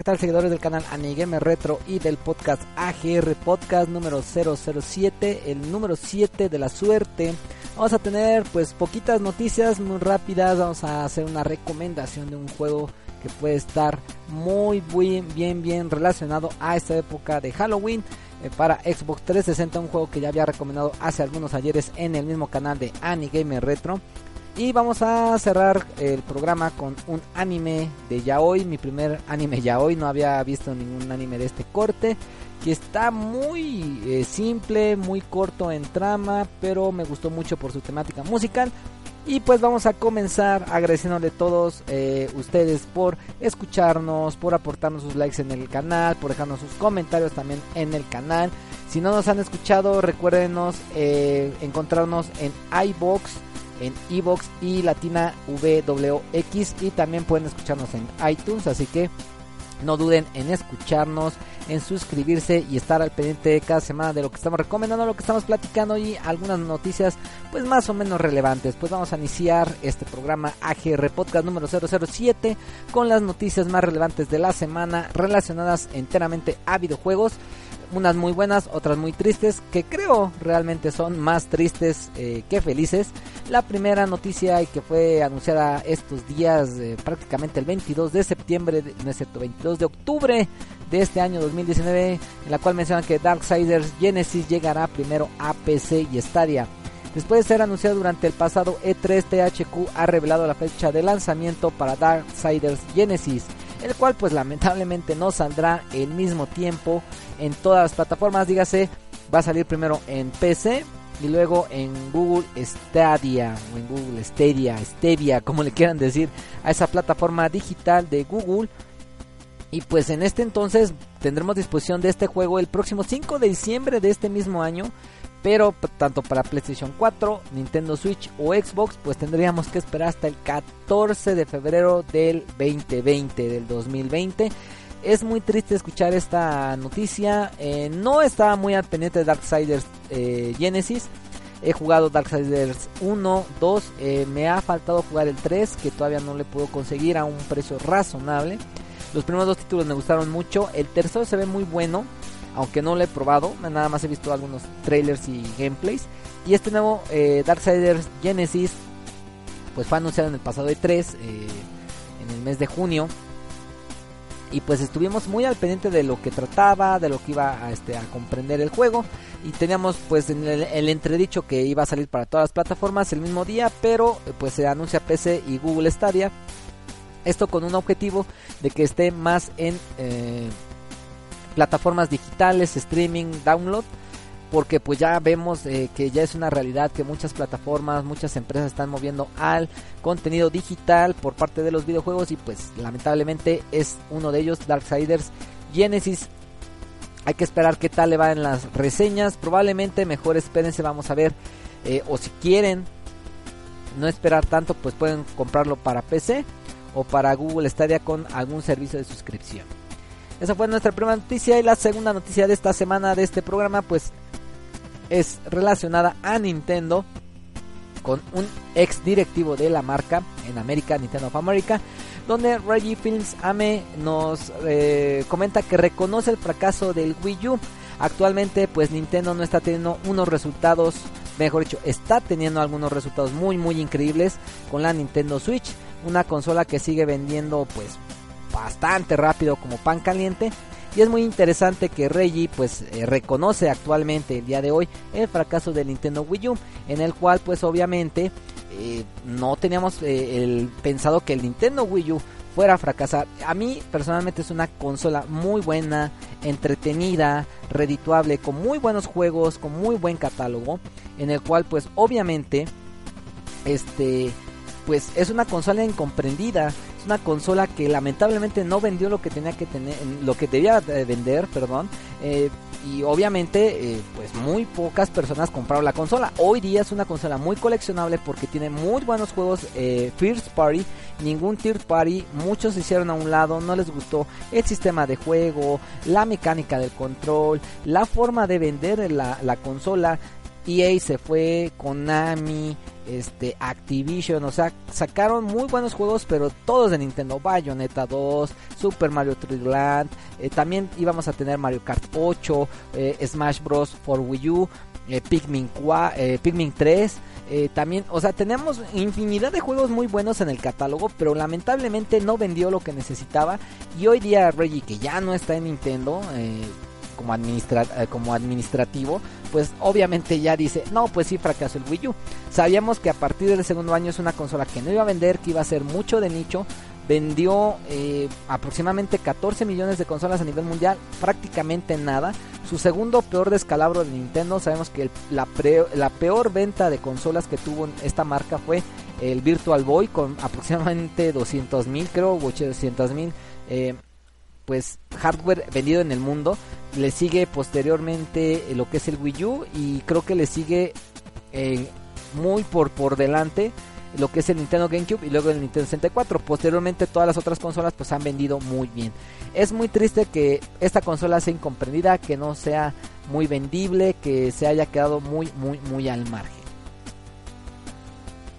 ¿Qué tal seguidores del canal Anigame Retro y del podcast AGR Podcast número 007, el número 7 de la suerte? Vamos a tener pues poquitas noticias muy rápidas, vamos a hacer una recomendación de un juego que puede estar muy bien bien bien relacionado a esta época de Halloween eh, para Xbox 360, un juego que ya había recomendado hace algunos ayeres en el mismo canal de Anigame Retro. Y vamos a cerrar el programa con un anime de yaoi, mi primer anime yaoi, no había visto ningún anime de este corte, que está muy eh, simple, muy corto en trama, pero me gustó mucho por su temática musical. Y pues vamos a comenzar agradeciéndole a todos eh, ustedes por escucharnos, por aportarnos sus likes en el canal, por dejarnos sus comentarios también en el canal. Si no nos han escuchado, recuérdenos eh, encontrarnos en iBox en Evox y Latina WX y también pueden escucharnos en iTunes, así que no duden en escucharnos, en suscribirse y estar al pendiente cada semana de lo que estamos recomendando, lo que estamos platicando y algunas noticias pues más o menos relevantes. Pues vamos a iniciar este programa AGR Podcast número 007 con las noticias más relevantes de la semana relacionadas enteramente a videojuegos unas muy buenas, otras muy tristes, que creo realmente son más tristes eh, que felices. La primera noticia y que fue anunciada estos días, eh, prácticamente el 22 de septiembre, no es cierto, 22 de octubre de este año 2019, en la cual mencionan que Darksiders Genesis llegará primero a PC y Stadia. Después de ser anunciado durante el pasado E3, THQ ha revelado la fecha de lanzamiento para Darksiders Genesis el cual pues lamentablemente no saldrá el mismo tiempo en todas las plataformas, dígase, va a salir primero en PC y luego en Google Stadia o en Google Stadia, Stevia, como le quieran decir, a esa plataforma digital de Google. Y pues en este entonces tendremos disposición de este juego el próximo 5 de diciembre de este mismo año pero tanto para PlayStation 4, Nintendo Switch o Xbox, pues tendríamos que esperar hasta el 14 de febrero del 2020, del 2020. Es muy triste escuchar esta noticia. Eh, no estaba muy al pendiente de Darksiders eh, Genesis. He jugado Darksiders 1, 2. Eh, me ha faltado jugar el 3, que todavía no le puedo conseguir a un precio razonable. Los primeros dos títulos me gustaron mucho. El tercero se ve muy bueno aunque no lo he probado, nada más he visto algunos trailers y gameplays. Y este nuevo eh, Darksiders Genesis, pues fue anunciado en el pasado de 3, eh, en el mes de junio. Y pues estuvimos muy al pendiente de lo que trataba, de lo que iba a, este, a comprender el juego. Y teníamos pues el, el, entredicho que iba a salir para todas las plataformas el mismo día, pero pues se anuncia PC y Google Stadia. Esto con un objetivo de que esté más en... Eh, plataformas digitales, streaming, download, porque pues ya vemos eh, que ya es una realidad que muchas plataformas, muchas empresas están moviendo al contenido digital por parte de los videojuegos y pues lamentablemente es uno de ellos, Darksiders Genesis. Hay que esperar qué tal le va en las reseñas, probablemente mejor espérense, vamos a ver, eh, o si quieren no esperar tanto, pues pueden comprarlo para PC o para Google Stadia con algún servicio de suscripción. Esa fue nuestra primera noticia y la segunda noticia de esta semana de este programa pues es relacionada a Nintendo con un ex directivo de la marca en América, Nintendo of America, donde Reggie Films Ame nos eh, comenta que reconoce el fracaso del Wii U. Actualmente pues Nintendo no está teniendo unos resultados, mejor dicho, está teniendo algunos resultados muy muy increíbles con la Nintendo Switch, una consola que sigue vendiendo pues bastante rápido como pan caliente. Y es muy interesante que Reggie pues eh, reconoce actualmente el día de hoy el fracaso del Nintendo Wii U, en el cual pues obviamente eh, no teníamos eh, el pensado que el Nintendo Wii U fuera a fracasar. A mí personalmente es una consola muy buena, entretenida, redituable, con muy buenos juegos, con muy buen catálogo, en el cual pues obviamente este pues es una consola incomprendida, es una consola que lamentablemente no vendió lo que tenía que tener, lo que debía vender, perdón, eh, y obviamente eh, pues muy pocas personas compraron la consola. Hoy día es una consola muy coleccionable porque tiene muy buenos juegos eh, first party, ningún third party, muchos se hicieron a un lado, no les gustó el sistema de juego, la mecánica del control, la forma de vender la, la consola. EA se fue, Konami, este Activision, o sea, sacaron muy buenos juegos, pero todos de Nintendo, Bayonetta 2, Super Mario 3D Land, eh, también íbamos a tener Mario Kart 8, eh, Smash Bros. For Wii U, eh, Pikmin, 4, Pikmin 3, también, o sea, tenemos infinidad de juegos muy buenos en el catálogo, pero lamentablemente no vendió lo que necesitaba y hoy día Reggie que ya no está en Nintendo, como, administra como administrativo, pues obviamente ya dice, no, pues sí fracasó el Wii U. Sabíamos que a partir del segundo año es una consola que no iba a vender, que iba a ser mucho de nicho. Vendió eh, aproximadamente 14 millones de consolas a nivel mundial, prácticamente nada. Su segundo peor descalabro de Nintendo, sabemos que la, la peor venta de consolas que tuvo esta marca fue el Virtual Boy con aproximadamente 200 mil, creo, 800 mil. Eh, pues hardware vendido en el mundo. Le sigue posteriormente lo que es el Wii U y creo que le sigue eh, muy por, por delante lo que es el Nintendo GameCube y luego el Nintendo 64. Posteriormente todas las otras consolas pues han vendido muy bien. Es muy triste que esta consola sea incomprendida, que no sea muy vendible, que se haya quedado muy muy muy al margen.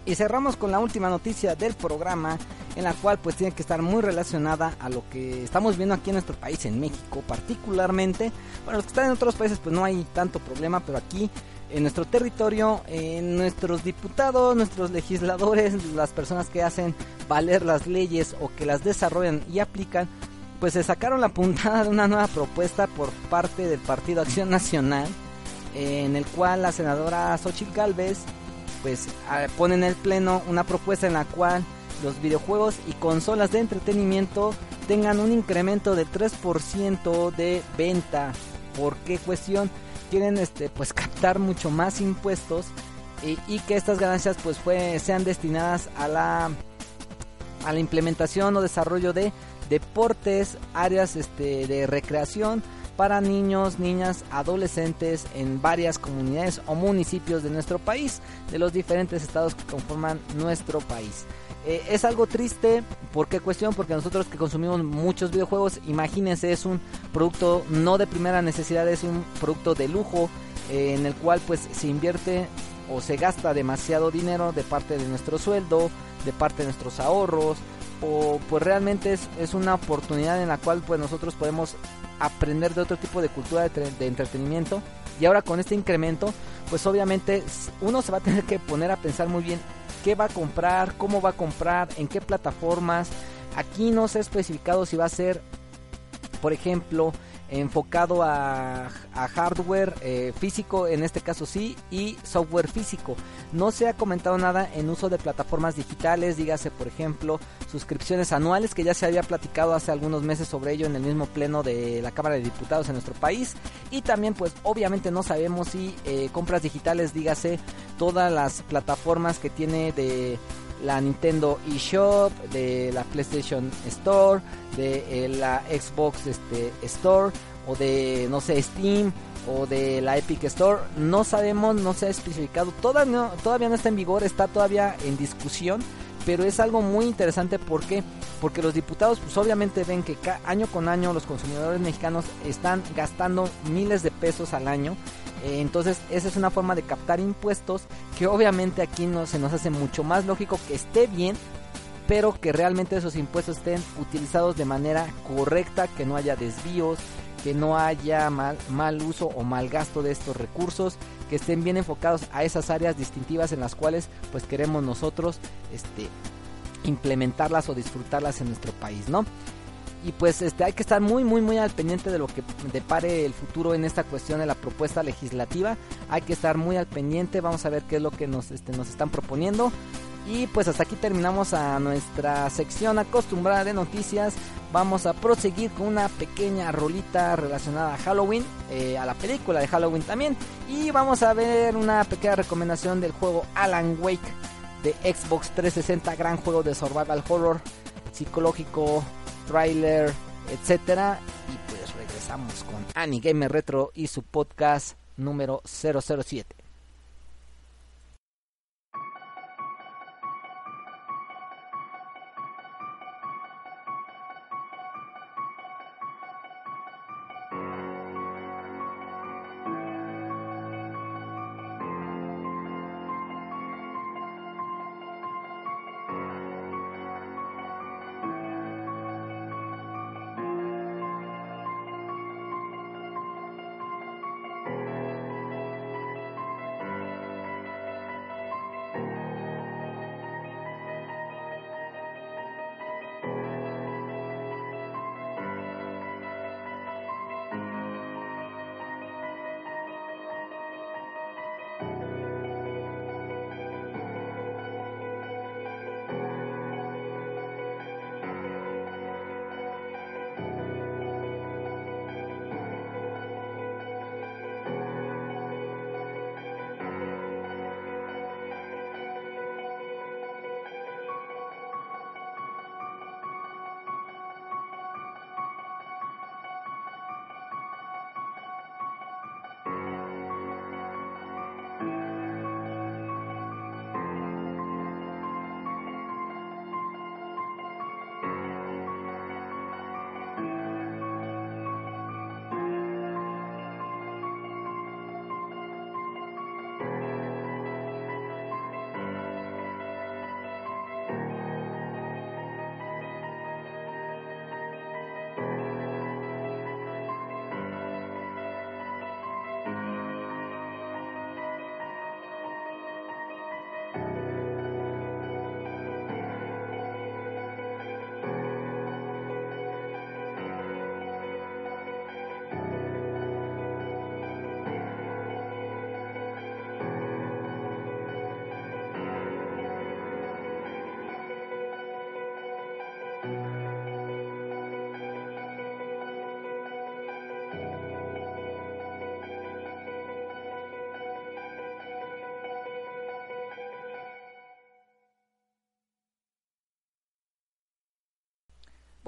Y cerramos con la última noticia del programa en la cual pues tiene que estar muy relacionada a lo que estamos viendo aquí en nuestro país, en México particularmente. Bueno, los que están en otros países pues no hay tanto problema, pero aquí en nuestro territorio, en nuestros diputados, nuestros legisladores, las personas que hacen valer las leyes o que las desarrollan y aplican, pues se sacaron la puntada de una nueva propuesta por parte del Partido Acción Nacional, en el cual la senadora Xochitl Galvez pues pone en el pleno una propuesta en la cual los videojuegos y consolas de entretenimiento tengan un incremento de 3% de venta. ¿Por qué cuestión? Quieren este, pues captar mucho más impuestos y, que estas ganancias pues fue, sean destinadas a la, a la implementación o desarrollo de deportes, áreas este, de recreación para niños, niñas, adolescentes en varias comunidades o municipios de nuestro país, de los diferentes estados que conforman nuestro país. Eh, es algo triste, ¿por qué cuestión? Porque nosotros que consumimos muchos videojuegos, imagínense, es un producto no de primera necesidad, es un producto de lujo eh, en el cual pues se invierte o se gasta demasiado dinero de parte de nuestro sueldo, de parte de nuestros ahorros, o pues realmente es, es una oportunidad en la cual pues nosotros podemos aprender de otro tipo de cultura de, entretenimiento y ahora con este incremento pues obviamente uno se va a tener que poner a pensar muy bien qué va a comprar, cómo va a comprar, en qué plataformas. Aquí no se ha especificado si va a ser, por ejemplo, enfocado a, hardware eh, físico, en este caso sí, y software físico. No se ha comentado nada en uso de plataformas digitales, dígase por ejemplo suscripciones anuales, que ya se había platicado hace algunos meses sobre ello en el mismo pleno de la Cámara de Diputados en nuestro país. Y también pues obviamente no sabemos si eh, compras digitales, dígase todas las plataformas que tiene de la Nintendo eShop, de la PlayStation Store, de eh, la Xbox este, Store o de no sé Steam o de la Epic Store. No sabemos, no se ha especificado. Todavía no, todavía no está en vigor, está todavía en discusión. Pero es algo muy interesante porque porque los diputados pues obviamente ven que año con año los consumidores mexicanos están gastando miles de pesos al año entonces esa es una forma de captar impuestos que obviamente aquí no, se nos hace mucho más lógico que esté bien, pero que realmente esos impuestos estén utilizados de manera correcta, que no haya desvíos, que no haya mal, mal uso o mal gasto de estos recursos, que estén bien enfocados a esas áreas distintivas en las cuales pues queremos nosotros este implementarlas o disfrutarlas en nuestro país, ¿no? Y pues este hay que estar muy muy muy al pendiente de lo que depare el futuro en esta cuestión de la propuesta legislativa hay que estar muy al pendiente vamos a ver qué es lo que nos este, nos están proponiendo Y pues hasta aquí terminamos a nuestra sección acostumbrada de noticias. Vamos a proseguir con una pequeña rolita relacionada a Halloween, eh, a la película de Halloween también. Y vamos a ver una pequeña recomendación del juego Alan Wake de Xbox 360, gran juego de survival horror, psicológico, trailer, etcétera. Y pues regresamos con Annie Gamer Retro y su podcast número 007.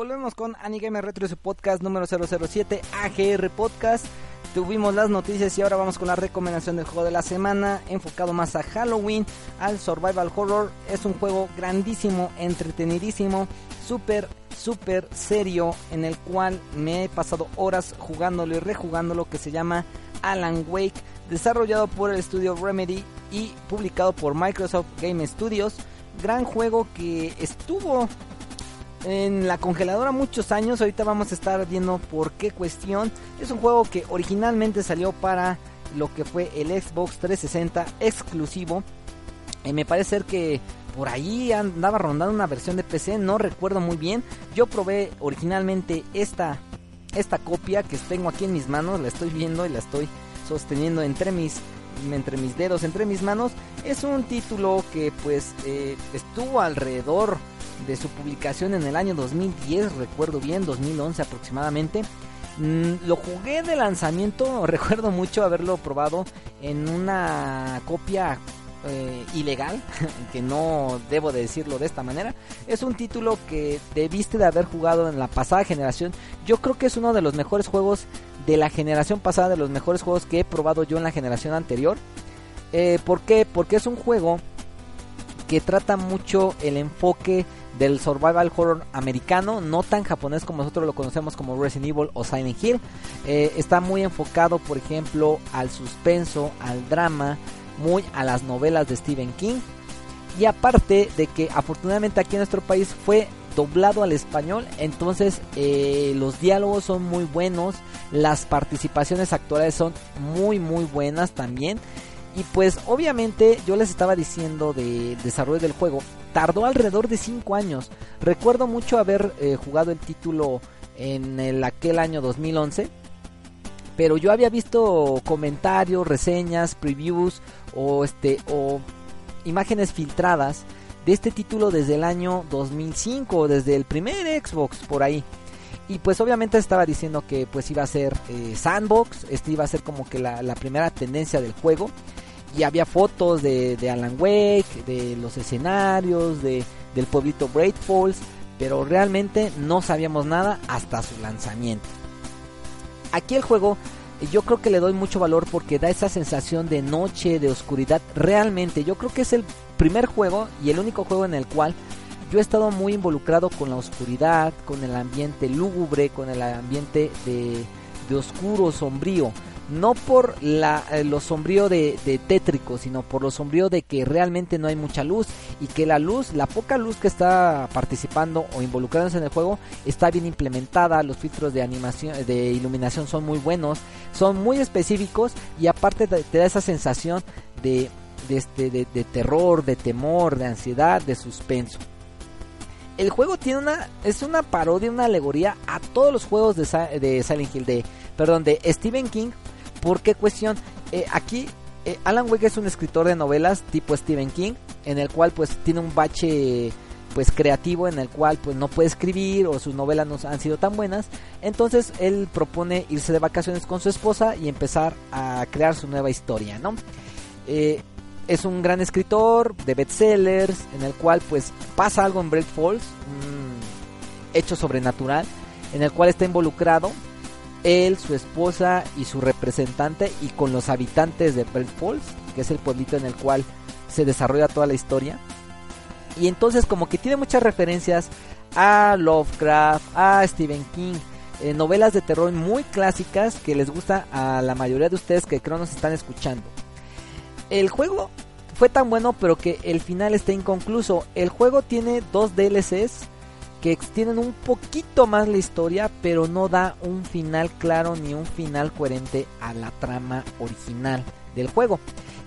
Volvemos con Anigame Retro y su podcast número 007 AGR Podcast. Tuvimos las noticias y ahora vamos con la recomendación del juego de la semana, enfocado más a Halloween, al survival horror. Es un juego grandísimo, entretenidísimo, súper, súper serio, en el cual me he pasado horas jugándolo y rejugándolo, que se llama Alan Wake, desarrollado por el estudio Remedy y publicado por Microsoft Game Studios. Gran juego que estuvo en la congeladora muchos años. Ahorita vamos a estar viendo por qué cuestión. Es un juego que originalmente salió para lo que fue el Xbox 360 exclusivo. Y me parece ser que por ahí andaba rondando una versión de PC, no recuerdo muy bien. Yo probé originalmente esta, esta copia que tengo aquí en mis manos, la estoy viendo y la estoy sosteniendo entre mis entre mis dedos, entre mis manos. Es un título que pues eh, estuvo alrededor de su publicación en el año 2010, recuerdo bien, 2011 aproximadamente. Mm, lo jugué de lanzamiento, recuerdo mucho haberlo probado en una copia eh, ilegal, que no debo de decirlo de esta manera. Es un título que debiste de haber jugado en la pasada generación. Yo creo que es uno de los mejores juegos de la generación pasada, de los mejores juegos que he probado yo en la generación anterior. Eh, ¿Por qué? Porque es un juego que trata mucho el enfoque del survival horror americano, no tan japonés como nosotros lo conocemos como Resident Evil o Silent Hill. Eh, está muy enfocado, por ejemplo, al suspenso, al drama, muy a las novelas de Stephen King. Y aparte de que afortunadamente aquí en nuestro país fue doblado al español, entonces eh, los diálogos son muy buenos, las participaciones actuales son muy muy buenas también. Y pues obviamente yo les estaba diciendo de desarrollo del juego, tardó alrededor de 5 años. Recuerdo mucho haber eh, jugado el título en el, aquel año 2011. Pero yo había visto comentarios, reseñas, previews o este o imágenes filtradas de este título desde el año 2005, desde el primer Xbox por ahí. Y pues obviamente estaba diciendo que pues iba a ser eh, sandbox, este iba a ser como que la, primera tendencia del juego. Y había fotos de, Alan Wake, de los escenarios, de, del pueblito Great Falls, pero realmente no sabíamos nada hasta su lanzamiento. Aquí el juego yo creo que le doy mucho valor porque da esa sensación de noche, de oscuridad. Realmente, yo creo que es el primer juego y el único juego en el cual yo he estado muy involucrado con la oscuridad, con el ambiente lúgubre, con el ambiente de, oscuro, sombrío. No por la, eh, lo sombrío de, de, tétrico, sino por lo sombrío de que realmente no hay mucha luz y que la luz, la poca luz que está participando o involucrándose en el juego está bien implementada, los filtros de animación, de iluminación son muy buenos, son muy específicos y aparte te da esa sensación este, de, terror, de temor, de ansiedad, de suspenso el juego tiene una es una parodia, una alegoría a todos los juegos de, Silent Hill, perdón, de Stephen King. ¿Por qué cuestión? Eh, aquí eh, Alan Wake es un escritor de novelas tipo Stephen King, en el cual pues tiene un bache pues creativo en el cual pues no puede escribir o sus novelas no han sido tan buenas entonces él propone irse de vacaciones con su esposa y empezar a crear su nueva historia no eh, es un gran escritor de bestsellers en el cual pues pasa algo en Break Falls, un hecho sobrenatural en el cual está involucrado él, su esposa y su representante y con los habitantes de Break Falls, que es el pueblito en el cual se desarrolla toda la historia. Y entonces como que tiene muchas referencias a Lovecraft, a Stephen King, eh, novelas de terror muy clásicas que les gusta a la mayoría de ustedes que creo nos están escuchando el juego fue tan bueno, pero que el final está inconcluso. El juego tiene dos DLCs que extienden un poquito más la historia, pero no da un final claro ni un final coherente a la trama original del juego.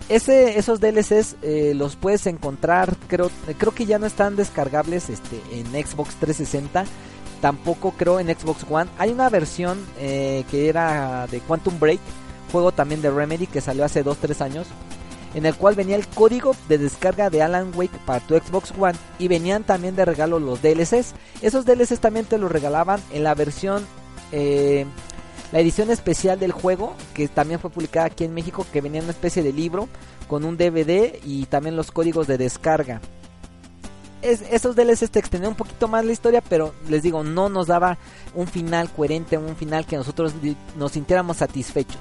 Esos DLCs eh, los puedes encontrar, creo, creo que ya no están descargables este, en Xbox 360, tampoco creo en Xbox One. Hay una versión eh, que era de Quantum Break, juego también de Remedy que salió hace 2-3 años en el cual venía el código de descarga de Alan Wake para tu Xbox One y venían también de regalo los DLCs. Esos DLCs también te los regalaban en la versión, eh, la edición especial del juego, que también fue publicada aquí en México, que venía en una especie de libro con un DVD y también los códigos de descarga. esos DLCs te extendían un poquito más la historia, pero les digo, no nos daba un final coherente, un final que nosotros nos sintiéramos satisfechos.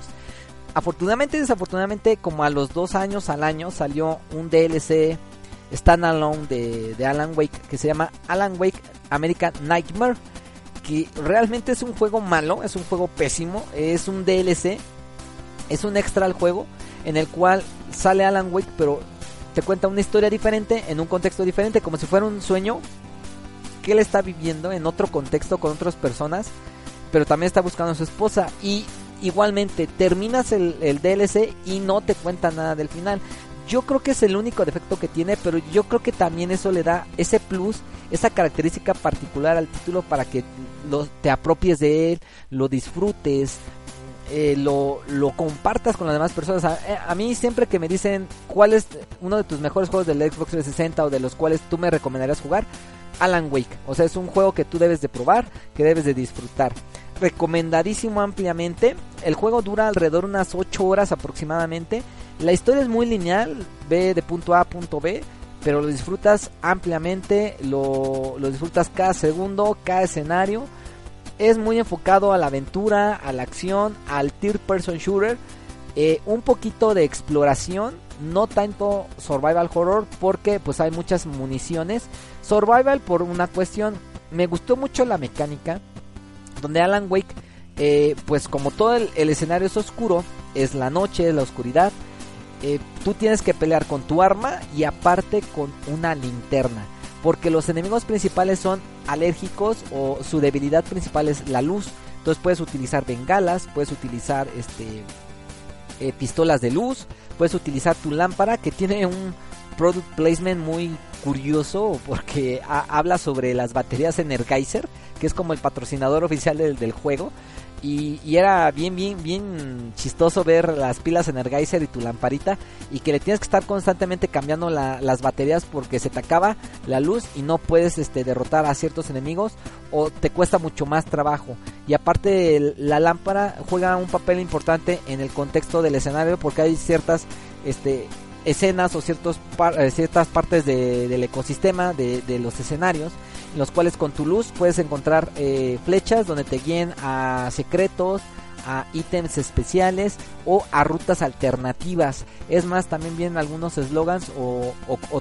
Afortunadamente y desafortunadamente, como a los dos años al año salió un DLC standalone de, de Alan Wake que se llama Alan Wake American Nightmare. Que realmente es un juego malo, es un juego pésimo, es un DLC, es un extra al juego en el cual sale Alan Wake, pero te cuenta una historia diferente, en un contexto diferente, como si fuera un sueño que él está viviendo en otro contexto con otras personas, pero también está buscando a su esposa y igualmente terminas el, DLC y no te cuenta nada del final. Yo creo que es el único defecto que tiene, pero yo creo que también eso le da ese plus, esa característica particular al título para que te apropies de él, lo disfrutes, eh, lo, lo, compartas con las demás personas. A, eh, a, mí siempre que me dicen cuál es uno de tus mejores juegos del Xbox 360 o de los cuales tú me recomendarías jugar, Alan Wake. O sea, es un juego que tú debes de probar, que debes de disfrutar recomendadísimo ampliamente. El juego dura alrededor de unas 8 horas aproximadamente. La historia es muy lineal, ve de punto A a punto B, pero lo disfrutas ampliamente, lo, disfrutas cada segundo, cada escenario. Es muy enfocado a la aventura, a la acción, al third person shooter, eh, un poquito de exploración, no tanto survival horror porque pues hay muchas municiones. Survival por una cuestión, me gustó mucho la mecánica donde Alan Wake, eh, pues como todo el, escenario es oscuro, es la noche, es la oscuridad, eh, tú tienes que pelear con tu arma y aparte con una linterna. Porque los enemigos principales son alérgicos o su debilidad principal es la luz. Entonces puedes utilizar bengalas, puedes utilizar este eh, pistolas de luz, puedes utilizar tu lámpara que tiene un product placement muy curioso porque habla sobre las baterías Energizer, que es como el patrocinador oficial del, juego. Y, era bien, bien, bien chistoso ver las pilas Energizer y tu lamparita y que le tienes que estar constantemente cambiando las baterías porque se te acaba la luz y no puedes este, derrotar a ciertos enemigos o te cuesta mucho más trabajo. Y aparte la lámpara juega un papel importante en el contexto del escenario porque hay ciertas este, escenas o ciertos eh, ciertas partes del ecosistema de, de los escenarios en los cuales con tu luz puedes encontrar eh, flechas donde te guíen a secretos, a ítems especiales o a rutas alternativas. Es más, también vienen algunos eslogans o,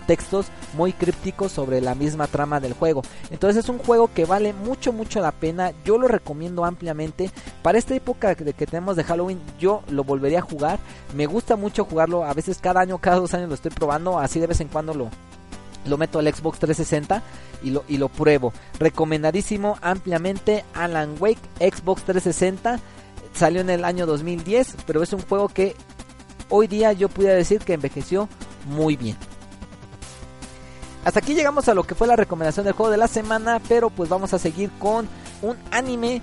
textos muy crípticos sobre la misma trama del juego. Entonces es un juego que vale mucho, mucho la pena. Yo lo recomiendo ampliamente. Para esta época que tenemos de Halloween, yo lo volvería a jugar. Me gusta mucho jugarlo. A veces cada año, cada dos años lo estoy probando. Así de vez en cuando lo, lo meto al Xbox 360 y lo, y lo pruebo. Recomendadísimo ampliamente Alan Wake Xbox 360. Salió en el año 2010, pero es un juego que hoy día yo pudiera decir que envejeció muy bien. Hasta aquí llegamos a lo que fue la recomendación del juego de la semana, pero pues vamos a seguir con un anime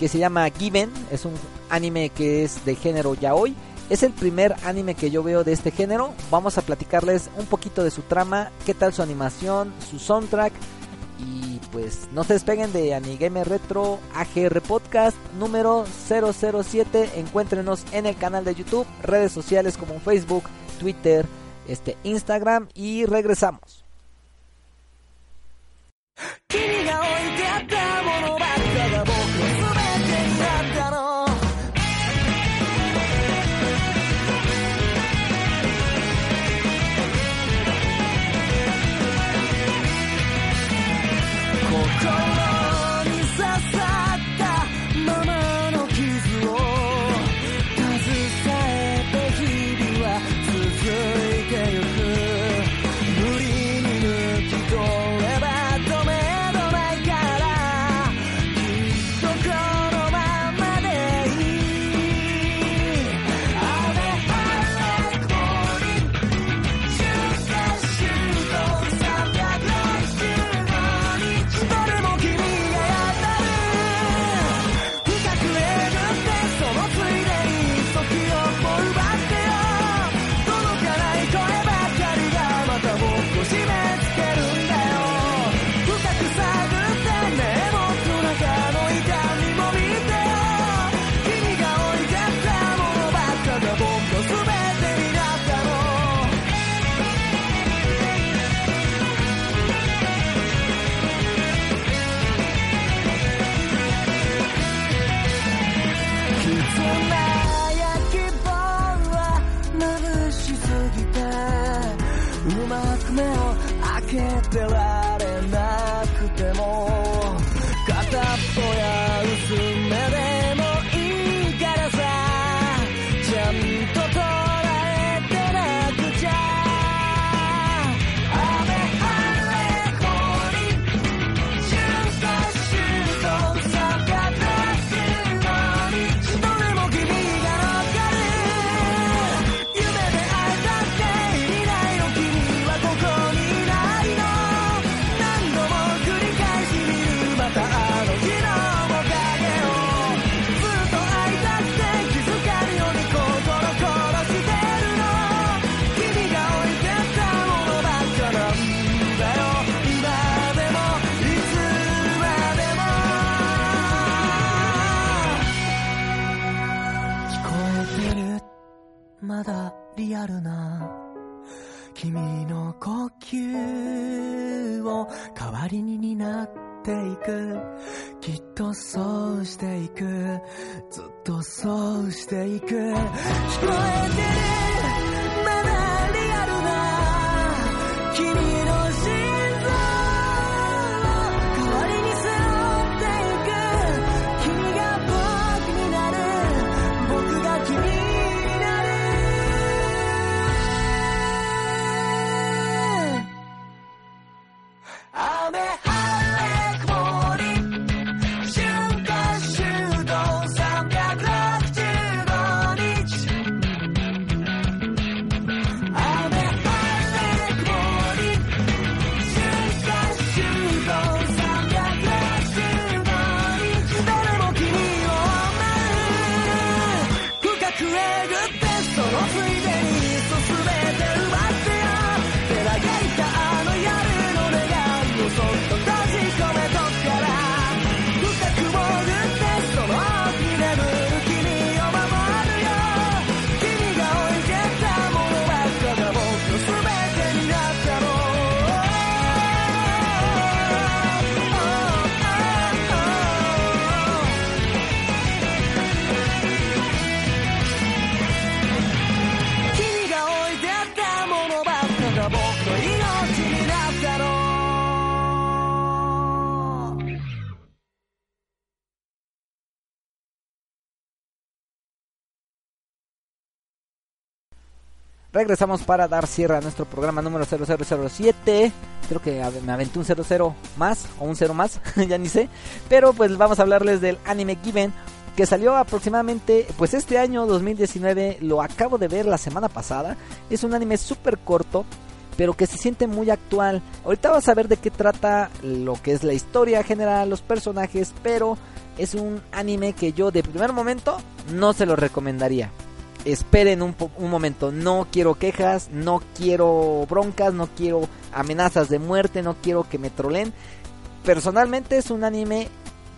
que se llama Given, es un anime que es de género yaoi es el primer anime que yo veo de este género. Vamos a platicarles un poquito de su trama, qué tal su animación, su soundtrack. Y pues no se despeguen de Anigame Retro AGR Podcast número 007. Encuéntrenos en el canal de YouTube, redes sociales como Facebook, Twitter, este, Instagram y regresamos.「capitalize. きっとそうしていく。ずっとそうしていく。聞こえてる。Regresamos para dar cierre a nuestro programa número 0007. Creo que me aventé un 00 más o un 0 más, ya ni sé. Pero pues vamos a hablarles del anime Given que salió aproximadamente pues este año 2019. Lo acabo de ver la semana pasada. Es un anime súper corto. Pero que se siente muy actual. Ahorita vas a ver de qué trata lo que es la historia general, los personajes. Pero es un anime que yo de primer momento no se lo recomendaría esperen un, un, momento, no quiero quejas, no quiero broncas, no quiero amenazas de muerte, no quiero que me trolen. Personalmente es un anime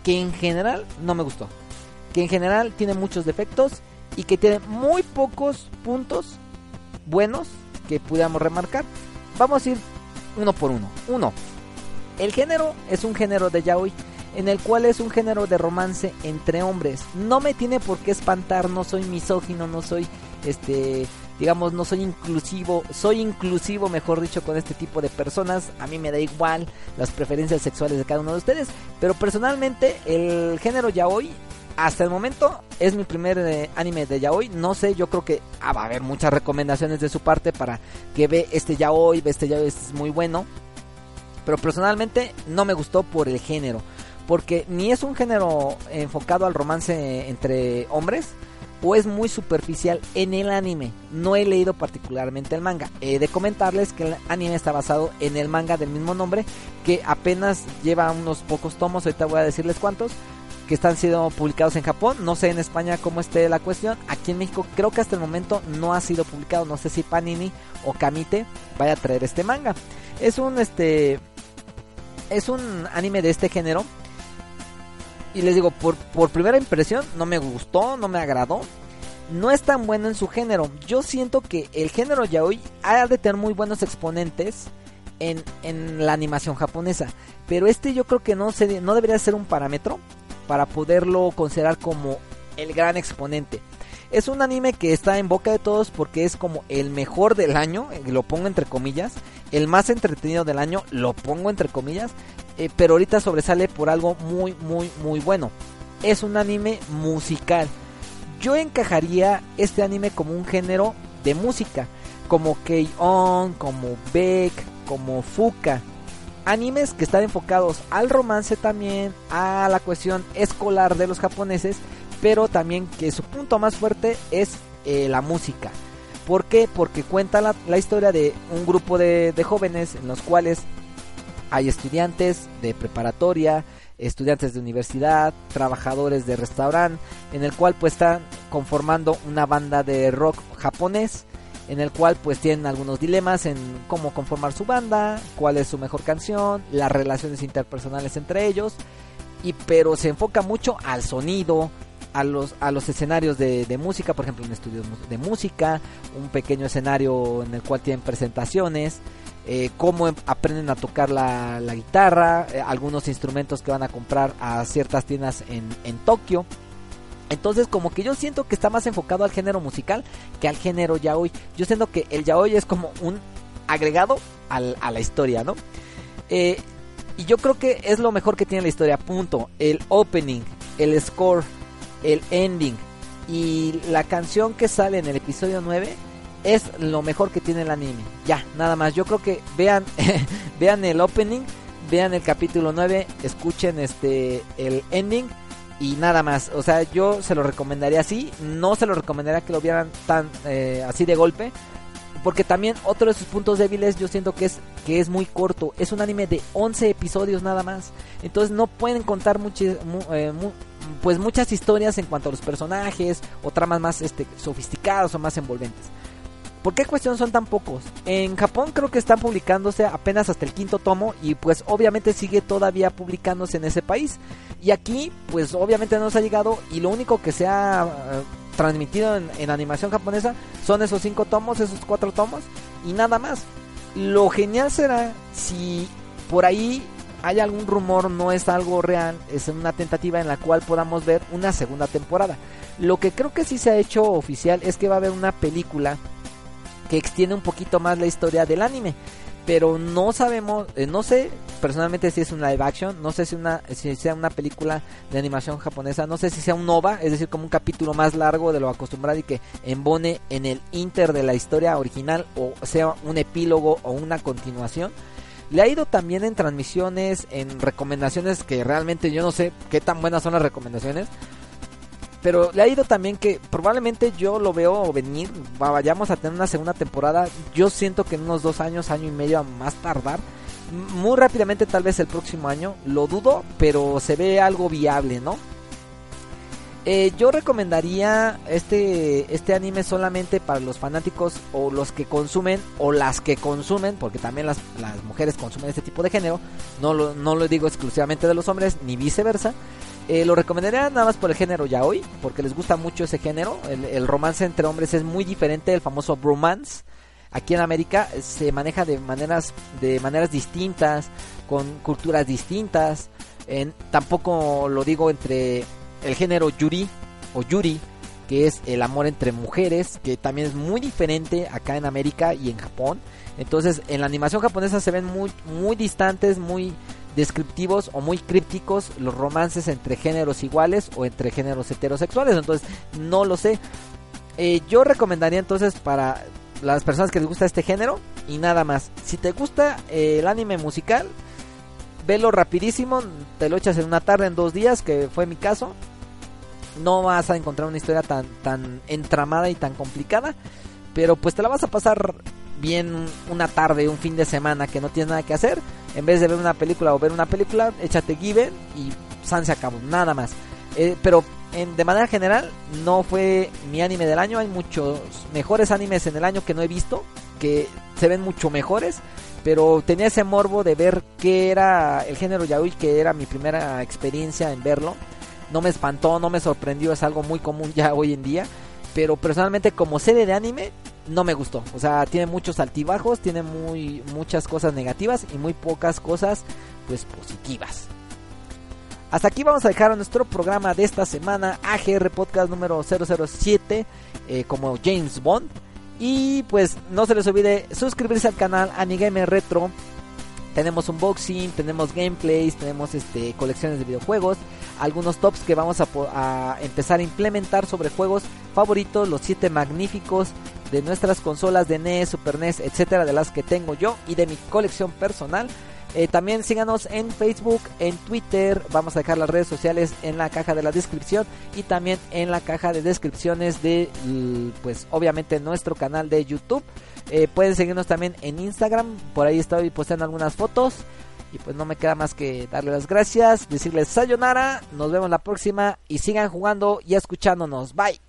que en general no me gustó. Que en general tiene muchos defectos y que tiene muy pocos puntos buenos que pudiéramos remarcar. Vamos a ir uno por uno. Uno, el género es un género de yaoi en el cual es un género de romance entre hombres. No me tiene por qué espantar, no soy misógino, no soy este digamos, no soy inclusivo, soy inclusivo, mejor dicho, con este tipo de personas. A mí me da igual las preferencias sexuales de cada uno de ustedes, pero personalmente el género yaoi hasta el momento es mi primer eh, anime de yaoi. No sé, yo creo que ah, va a haber muchas recomendaciones de su parte para que ve este yaoi, ve este yaoi es muy bueno. Pero personalmente no me gustó por el género porque ni es un género enfocado al romance entre hombres o es muy superficial en el anime. No he leído particularmente el manga. He de comentarles que el anime está basado en el manga del mismo nombre que apenas lleva unos pocos tomos, ahorita voy a decirles cuántos, que están siendo publicados en Japón. No sé en España cómo esté la cuestión. Aquí en México creo que hasta el momento no ha sido publicado. No sé si Panini o Kamite vaya a traer este manga. Es un este es un anime de este género y les digo, por, por primera impresión, no me gustó, no me agradó. No es tan bueno en su género. Yo siento que el género yaoi ha de tener muy buenos exponentes en, en la animación japonesa. Pero este yo creo que no, se, no debería ser un parámetro para poderlo considerar como el gran exponente. Es un anime que está en boca de todos porque es como el mejor del año, lo pongo entre comillas, el más entretenido del año, lo pongo entre comillas, eh, pero ahorita sobresale por algo muy, muy, muy bueno. Es un anime musical. Yo encajaría este anime como un género de música, como K-On, como Beck, como Fuka. Animes que están enfocados al romance también, a la cuestión escolar de los japoneses, pero también que su punto más fuerte es eh, la música. ¿Por qué? Porque cuenta la, historia de un grupo de, de jóvenes en los cuales hay estudiantes de preparatoria, estudiantes de universidad, trabajadores de restaurante, en el cual pues están conformando una banda de rock japonés, en el cual pues tienen algunos dilemas en cómo conformar su banda, cuál es su mejor canción, las relaciones interpersonales entre ellos, y pero se enfoca mucho al sonido, a los, a los escenarios de, de música, por ejemplo un estudio de música, un pequeño escenario en el cual tienen presentaciones, eh, cómo em, aprenden a tocar la, guitarra, eh, algunos instrumentos que van a comprar a ciertas tiendas en, Tokio. Entonces como que yo siento que está más enfocado al género musical que al género yaoi. Yo siento que el yaoi es como un agregado al, a la historia, ¿no? Eh, y yo creo que es lo mejor que tiene la historia, punto. El opening, el score, el ending y la canción que sale en el episodio 9 es lo mejor que tiene el anime. Ya, nada más. Yo creo que vean, vean el opening, vean el capítulo 9, escuchen este el ending y nada más. O sea, yo se lo recomendaría así. No se lo recomendaría que lo vieran tan eh, así de golpe. Porque también otro de sus puntos débiles yo siento que es que es muy corto. Es un anime de 11 episodios nada más. Entonces no pueden contar muchas eh, pues muchas historias en cuanto a los personajes o tramas más este, sofisticadas o más envolventes. ¿Por qué cuestión son tan pocos? En Japón creo que están publicándose apenas hasta el quinto tomo y pues obviamente sigue todavía publicándose en ese país. Y aquí pues obviamente no nos ha llegado y lo único que se ha eh, transmitido en, animación japonesa son esos cinco tomos, esos cuatro tomos y nada más. Lo genial será si por ahí hay algún rumor, no es algo real, es una tentativa en la cual podamos ver una segunda temporada. Lo que creo que sí se ha hecho oficial es que va a haber una película que extiende un poquito más la historia del anime. pero no sabemos, eh, no sé personalmente si es un live action, no sé si, una, si sea una película de animación japonesa, no sé si sea un nova, es decir, como un capítulo más largo de lo acostumbrado y que embone en el inter de la historia original o sea un epílogo o una continuación. Le ha ido también en transmisiones, en recomendaciones que realmente yo no sé qué tan buenas son las recomendaciones. Pero le ha ido también que probablemente yo lo veo venir. Vayamos a tener una segunda temporada. Yo siento que en unos dos años, año y medio a más tardar. Muy rápidamente, tal vez el próximo año. Lo dudo, pero se ve algo viable, ¿no? Eh, yo recomendaría este, este anime solamente para los fanáticos o los que consumen o las que consumen, porque también las, las mujeres consumen este tipo de género. No no lo digo exclusivamente de los hombres, ni viceversa. Eh, lo recomendaría nada más por el género ya hoy, porque les gusta mucho ese género. El, romance entre hombres es muy diferente del famoso bromance. Aquí en América se maneja de maneras, de maneras distintas, con culturas distintas. En, tampoco lo digo entre el género yuri o yuri, que es el amor entre mujeres, que también es muy diferente acá en América y en Japón. Entonces, en la animación japonesa se ven muy, muy distantes, muy descriptivos o muy crípticos los romances entre géneros iguales o entre géneros heterosexuales. Entonces, no lo sé. Eh, yo recomendaría entonces para las personas que les gusta este género y nada más. Si te gusta eh, el anime musical, velo rapidísimo, te lo echas en una tarde, en dos días, que fue mi caso. No vas a encontrar una historia tan, tan entramada y tan complicada, pero pues te la vas a pasar bien una tarde, un fin de semana que no tienes nada que hacer, en vez de ver una película o ver una película, échate Given y San se acabó, nada más. Eh, pero en, de manera general no fue mi anime del año, hay muchos mejores animes en el año que no he visto, que se ven mucho mejores, pero tenía ese morbo de ver qué era el género yaoi, que era mi primera experiencia en verlo. No me espantó, no me sorprendió, es algo muy común ya hoy en día. Pero personalmente como serie de anime no me gustó. O sea, tiene muchos altibajos, tiene muy muchas cosas negativas y muy pocas cosas pues positivas. Hasta aquí vamos a dejar nuestro programa de esta semana, AGR Podcast número 007, eh, como James Bond. Y pues no se les olvide suscribirse al canal Anigame Retro tenemos unboxing, tenemos gameplays, tenemos este colecciones de videojuegos, algunos tops que vamos a, empezar a implementar sobre juegos favoritos, los 7 magníficos de nuestras consolas de NES, Super NES, etcétera, de las que tengo yo y de mi colección personal. Eh, también síganos en Facebook, en Twitter, vamos a dejar las redes sociales en la caja de la descripción y también en la caja de descripciones de, pues obviamente nuestro canal de YouTube. Eh, pueden seguirnos también en Instagram. Por ahí estoy posteando algunas fotos. Y pues no me queda más que darles las gracias, decirles sayonara, nos vemos la próxima y sigan jugando y escuchándonos. Bye.